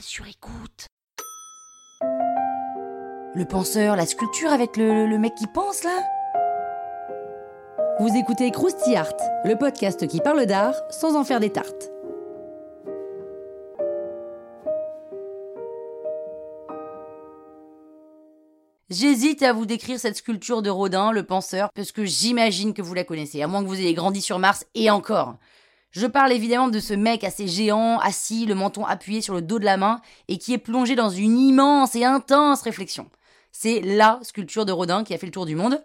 Sur écoute. Le penseur, la sculpture avec le, le mec qui pense là? Vous écoutez Krusty Art, le podcast qui parle d'art sans en faire des tartes. J'hésite à vous décrire cette sculpture de Rodin, le penseur, parce que j'imagine que vous la connaissez, à moins que vous ayez grandi sur Mars et encore. Je parle évidemment de ce mec assez géant, assis, le menton appuyé sur le dos de la main, et qui est plongé dans une immense et intense réflexion. C'est LA sculpture de Rodin qui a fait le tour du monde.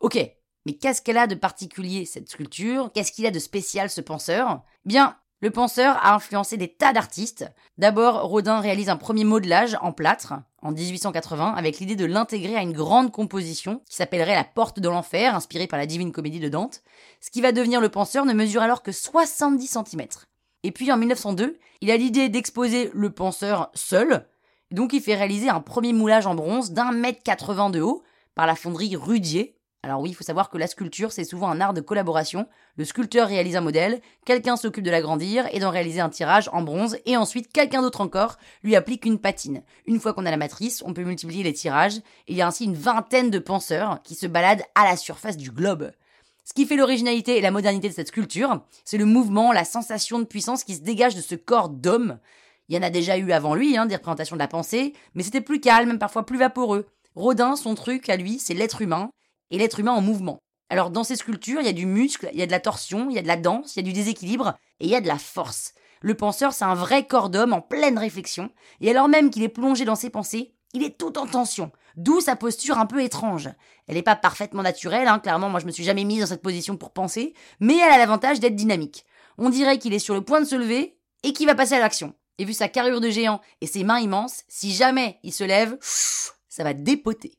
Ok, mais qu'est-ce qu'elle a de particulier cette sculpture? Qu'est-ce qu'il a de spécial ce penseur? Bien, le penseur a influencé des tas d'artistes. D'abord, Rodin réalise un premier modelage en plâtre en 1880 avec l'idée de l'intégrer à une grande composition qui s'appellerait La Porte de l'Enfer, inspirée par la Divine Comédie de Dante. Ce qui va devenir le penseur ne mesure alors que 70 cm. Et puis en 1902, il a l'idée d'exposer le penseur seul, donc il fait réaliser un premier moulage en bronze d'un mètre 80 de haut par la fonderie Rudier, alors oui, il faut savoir que la sculpture, c'est souvent un art de collaboration. Le sculpteur réalise un modèle, quelqu'un s'occupe de l'agrandir et d'en réaliser un tirage en bronze, et ensuite quelqu'un d'autre encore lui applique une patine. Une fois qu'on a la matrice, on peut multiplier les tirages, et il y a ainsi une vingtaine de penseurs qui se baladent à la surface du globe. Ce qui fait l'originalité et la modernité de cette sculpture, c'est le mouvement, la sensation de puissance qui se dégage de ce corps d'homme. Il y en a déjà eu avant lui, hein, des représentations de la pensée, mais c'était plus calme, parfois plus vaporeux. Rodin, son truc à lui, c'est l'être humain, et l'être humain en mouvement. Alors dans ces sculptures, il y a du muscle, il y a de la torsion, il y a de la danse, il y a du déséquilibre et il y a de la force. Le penseur, c'est un vrai corps d'homme en pleine réflexion, et alors même qu'il est plongé dans ses pensées, il est tout en tension, d'où sa posture un peu étrange. Elle n'est pas parfaitement naturelle, hein, clairement, moi je me suis jamais mise dans cette position pour penser, mais elle a l'avantage d'être dynamique. On dirait qu'il est sur le point de se lever et qu'il va passer à l'action. Et vu sa carrure de géant et ses mains immenses, si jamais il se lève, ça va dépoter.